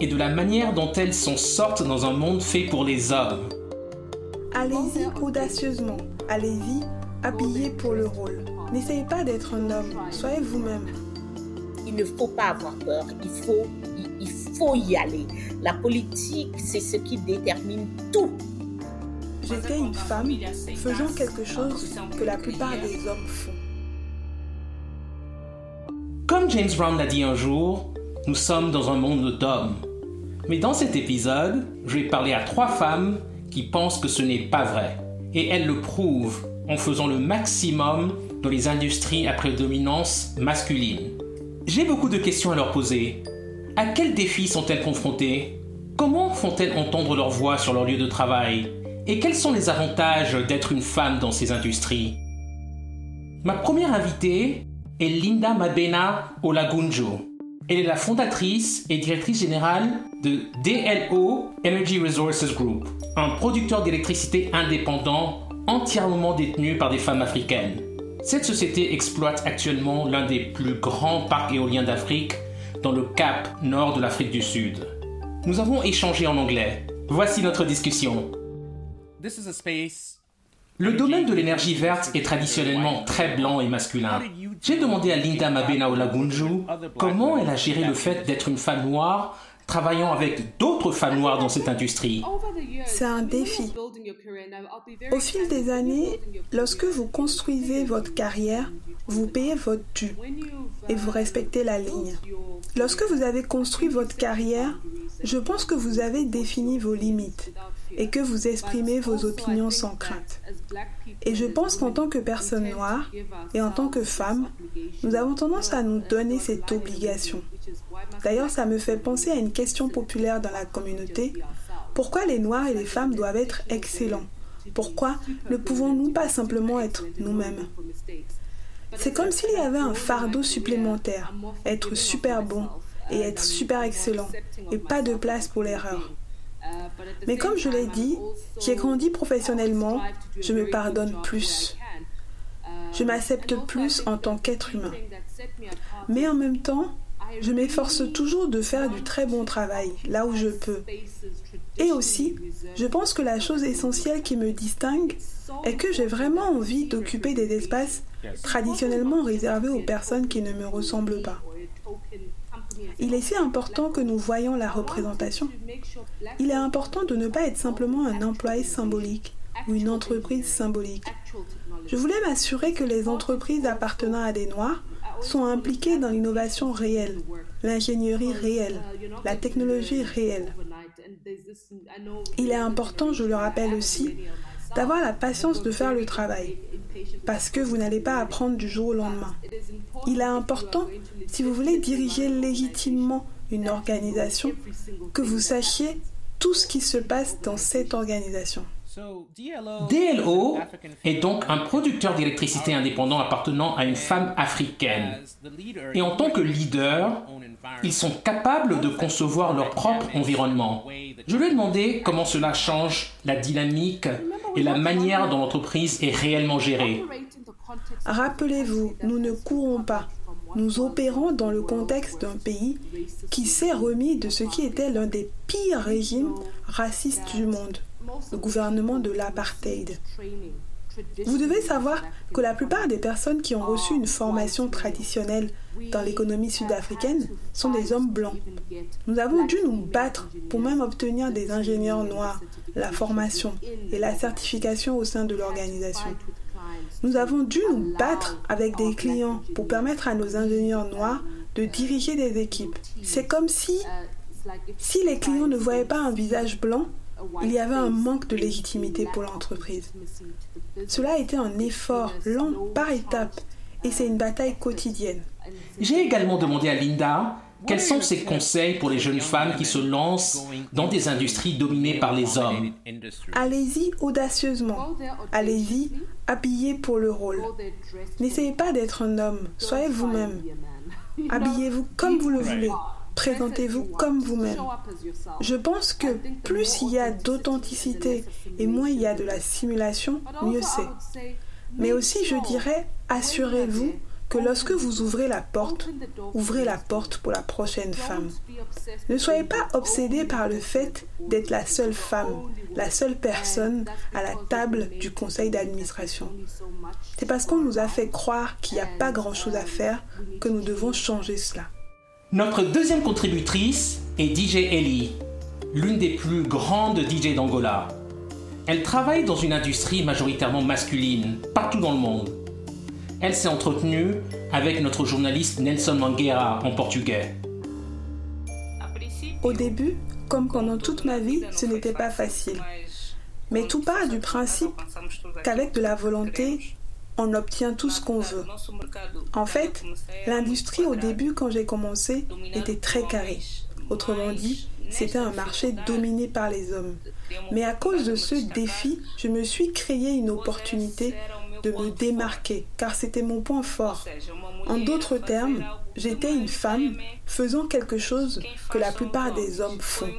et de la manière dont elles s'en sortent dans un monde fait pour les hommes. Allez-y audacieusement, allez-y habillé pour le rôle. N'essayez pas d'être un homme, soyez vous-même. Il ne faut pas avoir peur, il faut, il, il faut y aller. La politique, c'est ce qui détermine tout. J'étais une femme faisant quelque chose que la plupart des hommes font. Comme James Brown l'a dit un jour, nous sommes dans un monde d'hommes. Mais dans cet épisode, je vais parler à trois femmes qui pensent que ce n'est pas vrai. Et elles le prouvent en faisant le maximum dans les industries à prédominance masculine. J'ai beaucoup de questions à leur poser. À quels défis sont-elles confrontées? Comment font-elles entendre leur voix sur leur lieu de travail? Et quels sont les avantages d'être une femme dans ces industries? Ma première invitée est Linda Mabena Olagunjo. Elle est la fondatrice et directrice générale de DLO Energy Resources Group, un producteur d'électricité indépendant entièrement détenu par des femmes africaines. Cette société exploite actuellement l'un des plus grands parcs éoliens d'Afrique dans le cap nord de l'Afrique du Sud. Nous avons échangé en anglais. Voici notre discussion. Le domaine de l'énergie verte est traditionnellement très blanc et masculin. J'ai demandé à Linda Mabena Olagunju comment elle a géré le fait d'être une femme noire travaillant avec d'autres femmes noires dans cette industrie. C'est un défi. Au fil des années, lorsque vous construisez votre carrière, vous payez votre dû et vous respectez la ligne. Lorsque vous avez construit votre carrière, je pense que vous avez défini vos limites et que vous exprimez vos opinions sans crainte. Et je pense qu'en tant que personne noire et en tant que femme, nous avons tendance à nous donner cette obligation. D'ailleurs, ça me fait penser à une question populaire dans la communauté. Pourquoi les Noirs et les femmes doivent être excellents? Pourquoi ne pouvons-nous pas simplement être nous-mêmes? C'est comme s'il y avait un fardeau supplémentaire, être super bon et être super excellent, et pas de place pour l'erreur. Mais comme je l'ai dit, j'ai grandi professionnellement, je me pardonne plus. Je m'accepte plus en tant qu'être humain. Mais en même temps, je m'efforce toujours de faire du très bon travail là où je peux. Et aussi, je pense que la chose essentielle qui me distingue est que j'ai vraiment envie d'occuper des espaces traditionnellement réservés aux personnes qui ne me ressemblent pas. Il est si important que nous voyons la représentation. Il est important de ne pas être simplement un employé symbolique ou une entreprise symbolique. Je voulais m'assurer que les entreprises appartenant à des Noirs sont impliqués dans l'innovation réelle, l'ingénierie réelle, la technologie réelle. Il est important, je le rappelle aussi, d'avoir la patience de faire le travail, parce que vous n'allez pas apprendre du jour au lendemain. Il est important, si vous voulez diriger légitimement une organisation, que vous sachiez tout ce qui se passe dans cette organisation. DLO est donc un producteur d'électricité indépendant appartenant à une femme africaine. Et en tant que leader, ils sont capables de concevoir leur propre environnement. Je lui ai demandé comment cela change la dynamique et la manière dont l'entreprise est réellement gérée. Rappelez-vous, nous ne courons pas. Nous opérons dans le contexte d'un pays qui s'est remis de ce qui était l'un des pires régimes racistes du monde le gouvernement de l'apartheid. Vous devez savoir que la plupart des personnes qui ont reçu une formation traditionnelle dans l'économie sud-africaine sont des hommes blancs. Nous avons dû nous battre pour même obtenir des ingénieurs noirs, la formation et la certification au sein de l'organisation. Nous avons dû nous battre avec des clients pour permettre à nos ingénieurs noirs de diriger des équipes. C'est comme si, si les clients ne voyaient pas un visage blanc, il y avait un manque de légitimité pour l'entreprise. Cela a été un effort lent par étapes et c'est une bataille quotidienne. J'ai également demandé à Linda Quels sont ses conseils pour les jeunes femmes qui se lancent dans des industries dominées par les hommes Allez-y audacieusement. Allez-y habillez pour le rôle. N'essayez pas d'être un homme, soyez vous-même. Habillez-vous comme vous le voulez. Présentez-vous comme vous-même. Je pense que plus il y a d'authenticité et moins il y a de la simulation, mieux c'est. Mais aussi, je dirais, assurez-vous que lorsque vous ouvrez la porte, ouvrez la porte pour la prochaine femme. Ne soyez pas obsédé par le fait d'être la seule femme, la seule personne à la table du conseil d'administration. C'est parce qu'on nous a fait croire qu'il n'y a pas grand-chose à faire que nous devons changer cela. Notre deuxième contributrice est DJ Ellie, l'une des plus grandes DJ d'Angola. Elle travaille dans une industrie majoritairement masculine, partout dans le monde. Elle s'est entretenue avec notre journaliste Nelson Mangueira en portugais. Au début, comme pendant toute ma vie, ce n'était pas facile. Mais tout part du principe qu'avec de la volonté, on obtient tout ce qu'on veut. En fait, l'industrie au début, quand j'ai commencé, était très carrée. Autrement dit, c'était un marché dominé par les hommes. Mais à cause de ce défi, je me suis créé une opportunité de me démarquer, car c'était mon point fort. En d'autres termes, j'étais une femme faisant quelque chose que la plupart des hommes font.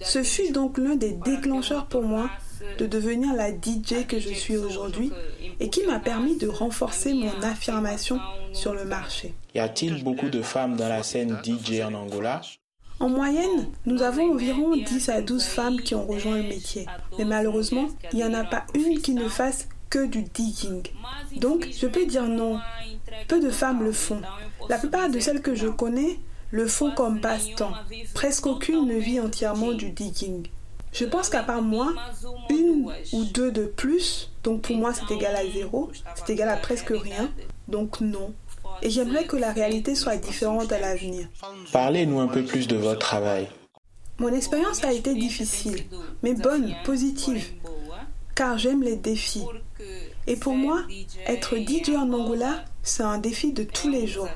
Ce fut donc l'un des déclencheurs pour moi de devenir la DJ que je suis aujourd'hui et qui m'a permis de renforcer mon affirmation sur le marché. Y a-t-il beaucoup de femmes dans la scène DJ en Angola? En moyenne, nous avons environ 10 à 12 femmes qui ont rejoint le métier. Mais malheureusement, il n'y en a pas une qui ne fasse que du digging. Donc, je peux dire non. Peu de femmes le font. La plupart de celles que je connais le font comme passe-temps. Presque aucune ne vit entièrement du digging. Je pense qu'à part moi, une ou deux de plus, donc pour moi c'est égal à zéro, c'est égal à presque rien, donc non. Et j'aimerais que la réalité soit différente à l'avenir. Parlez-nous un peu plus de votre travail. Mon expérience a été difficile, mais bonne, positive, car j'aime les défis. Et pour moi, être DJ en Angola, c'est un défi de tous les jours,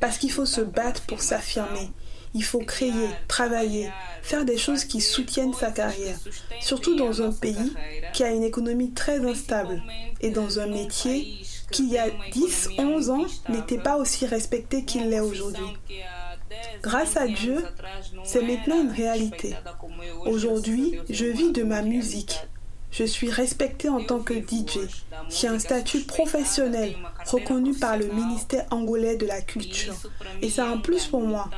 parce qu'il faut se battre pour s'affirmer. Il faut créer, travailler, faire des choses qui soutiennent sa carrière, surtout dans un pays qui a une économie très instable et dans un métier qui, il y a 10, 11 ans, n'était pas aussi respecté qu'il l'est aujourd'hui. Grâce à Dieu, c'est maintenant une réalité. Aujourd'hui, je vis de ma musique. Je suis respectée en tant que DJ. J'ai un statut professionnel reconnu par le ministère angolais de la culture. Et c'est un plus pour moi.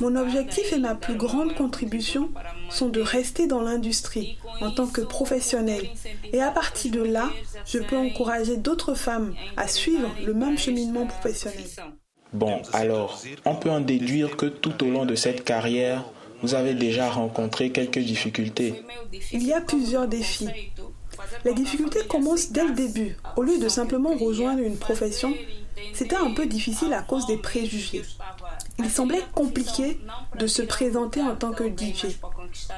Mon objectif et ma plus grande contribution sont de rester dans l'industrie en tant que professionnel. Et à partir de là, je peux encourager d'autres femmes à suivre le même cheminement professionnel. Bon, alors, on peut en déduire que tout au long de cette carrière, vous avez déjà rencontré quelques difficultés. Il y a plusieurs défis. Les difficultés commencent dès le début. Au lieu de simplement rejoindre une profession, c'était un peu difficile à cause des préjugés. Il semblait compliqué de se présenter en tant que DJ,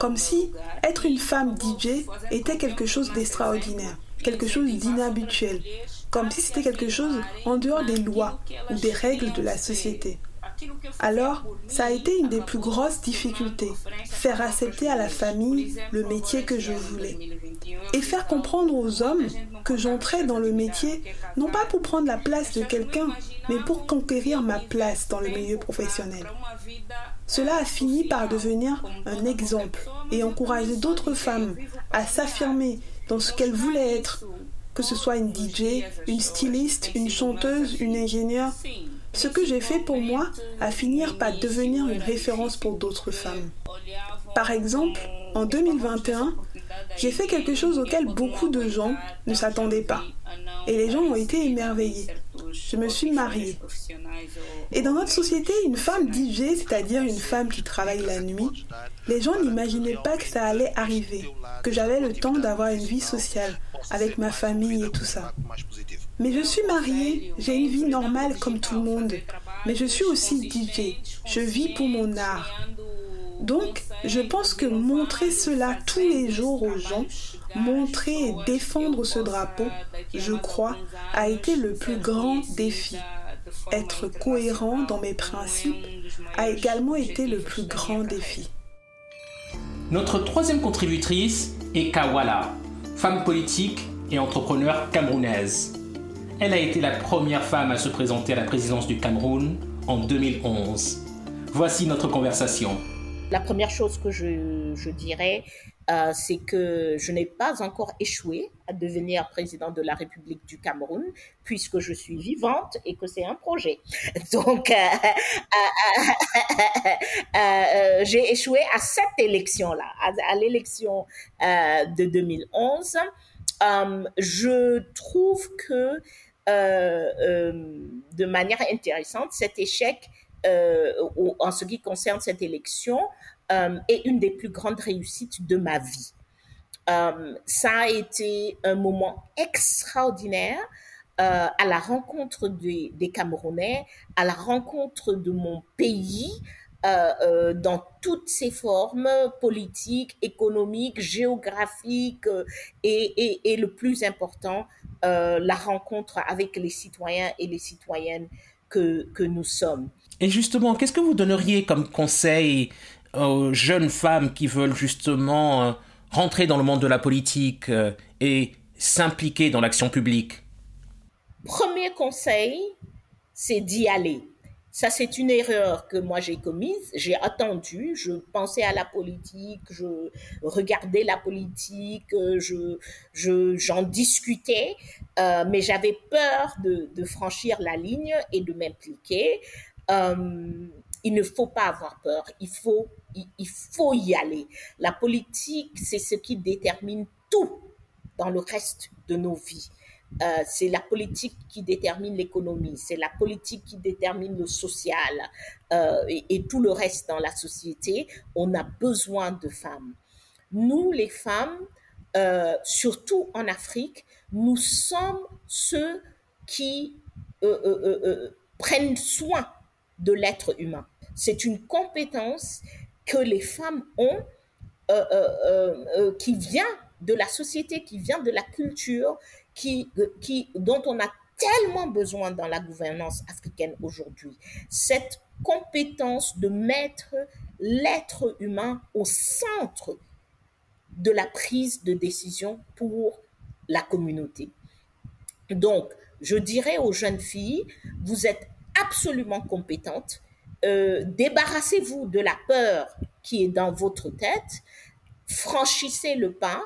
comme si être une femme DJ était quelque chose d'extraordinaire, quelque chose d'inhabituel, comme si c'était quelque chose en dehors des lois ou des règles de la société. Alors, ça a été une des plus grosses difficultés, faire accepter à la famille le métier que je voulais. Et faire comprendre aux hommes que j'entrais dans le métier, non pas pour prendre la place de quelqu'un, mais pour conquérir ma place dans le milieu professionnel. Cela a fini par devenir un exemple et encourager d'autres femmes à s'affirmer dans ce qu'elles voulaient être, que ce soit une DJ, une styliste, une chanteuse, une ingénieure, ce que j'ai fait pour moi a fini par devenir une référence pour d'autres femmes. Par exemple, en 2021, j'ai fait quelque chose auquel beaucoup de gens ne s'attendaient pas. Et les gens ont été émerveillés. Je me suis mariée. Et dans notre société, une femme DJ, c'est-à-dire une femme qui travaille la nuit, les gens n'imaginaient pas que ça allait arriver, que j'avais le temps d'avoir une vie sociale avec ma famille et tout ça. Mais je suis mariée, j'ai une vie normale comme tout le monde. Mais je suis aussi DJ. Je vis pour mon art. Donc, je pense que montrer cela tous les jours aux gens, montrer et défendre ce drapeau, je crois, a été le plus grand défi. Être cohérent dans mes principes, a également été le plus grand défi. Notre troisième contributrice est Kawala, femme politique et entrepreneur camerounaise. Elle a été la première femme à se présenter à la présidence du Cameroun en 2011. Voici notre conversation. La première chose que je, dirais, euh, c'est que je n'ai pas encore échoué à devenir président de la République du Cameroun, puisque je suis vivante et que c'est un projet. Donc, euh, euh, j'ai échoué à cette élection-là, à, l'élection de 2011. je trouve que, de manière intéressante, cet échec en ce qui concerne cette élection euh, est une des plus grandes réussites de ma vie. Euh, ça a été un moment extraordinaire euh, à la rencontre des, Camerounais, à la rencontre de mon pays, dans toutes ses formes politiques, économiques, géographiques et, et, le plus important, la rencontre avec les citoyens et les citoyennes que, que nous sommes. Et justement, qu'est-ce que vous donneriez comme conseil aux jeunes femmes qui veulent justement euh, rentrer dans le monde de la politique euh, et s'impliquer dans l'action publique? Premier conseil, c'est d'y aller. Ça, c'est une erreur que moi j'ai commise. J'ai attendu, je pensais à la politique, je regardais la politique, je, j'en discutais, euh, mais j'avais peur de, de, franchir la ligne et de m'impliquer. Euh, il ne faut pas avoir peur, il faut, il, faut y aller. La politique, c'est ce qui détermine tout dans le reste de nos vies. Euh, c'est la politique qui détermine l'économie, c'est la politique qui détermine le social euh, et, tout le reste dans la société. On a besoin de femmes. Nous, les femmes, euh, surtout en Afrique, nous sommes ceux qui prennent soin de l'être humain. C'est une compétence que les femmes ont qui vient de la société, qui vient de la culture, qui, dont on a tellement besoin dans la gouvernance africaine aujourd'hui. Cette compétence de mettre l'être humain au centre de la prise de décision pour la communauté. Donc, je dirais aux jeunes filles, vous êtes absolument compétentes, euh, débarrassez-vous de la peur qui est dans votre tête, franchissez le pas.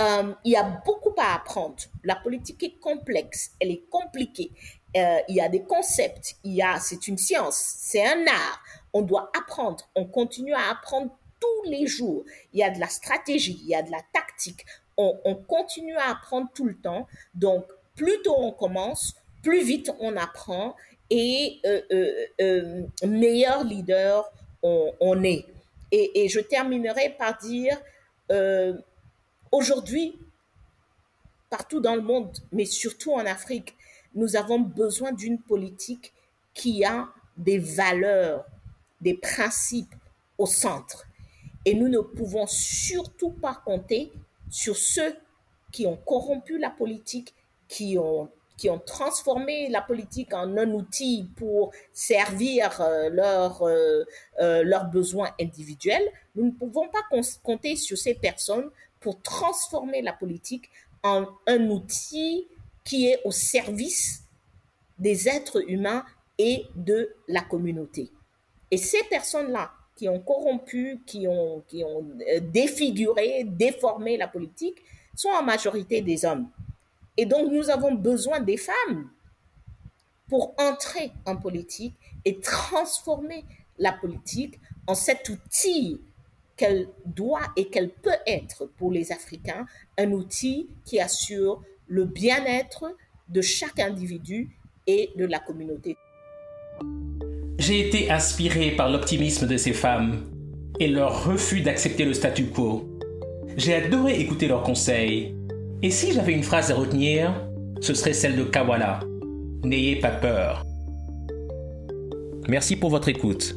Euh, il y a beaucoup à apprendre. La politique est complexe, elle est compliquée. Euh, il y a des concepts, il y a, c'est une science, c'est un art. On doit apprendre, on continue à apprendre tous les jours. Il y a de la stratégie, il y a de la tactique. On, on continue à apprendre tout le temps. Donc, plus tôt on commence, plus vite on apprend et euh, euh, meilleur leader on, est. Et, et, je terminerai par dire, aujourd'hui, partout dans le monde, mais surtout en Afrique, nous avons besoin d'une politique qui a des valeurs, des principes au centre. Et nous ne pouvons surtout pas compter sur ceux qui ont corrompu la politique, qui ont qui ont transformé la politique en un outil pour servir euh, euh, euh, leurs besoins individuels, nous ne pouvons pas compter sur ces personnes pour transformer la politique en un outil qui est au service des êtres humains et de la communauté. Et ces personnes-là qui ont corrompu, qui ont, qui ont défiguré, déformé la politique, sont en majorité des hommes. Et donc, nous avons besoin des femmes pour entrer en politique et transformer la politique en cet outil qu'elle doit et qu'elle peut être pour les Africains, un outil qui assure le bien-être de chaque individu et de la communauté. J'ai été inspiré par l'optimisme de ces femmes et leur refus d'accepter le statu quo. J'ai adoré écouter leurs conseils et si j'avais une phrase à retenir, ce serait celle de Kawala. N'ayez pas peur. Merci pour votre écoute.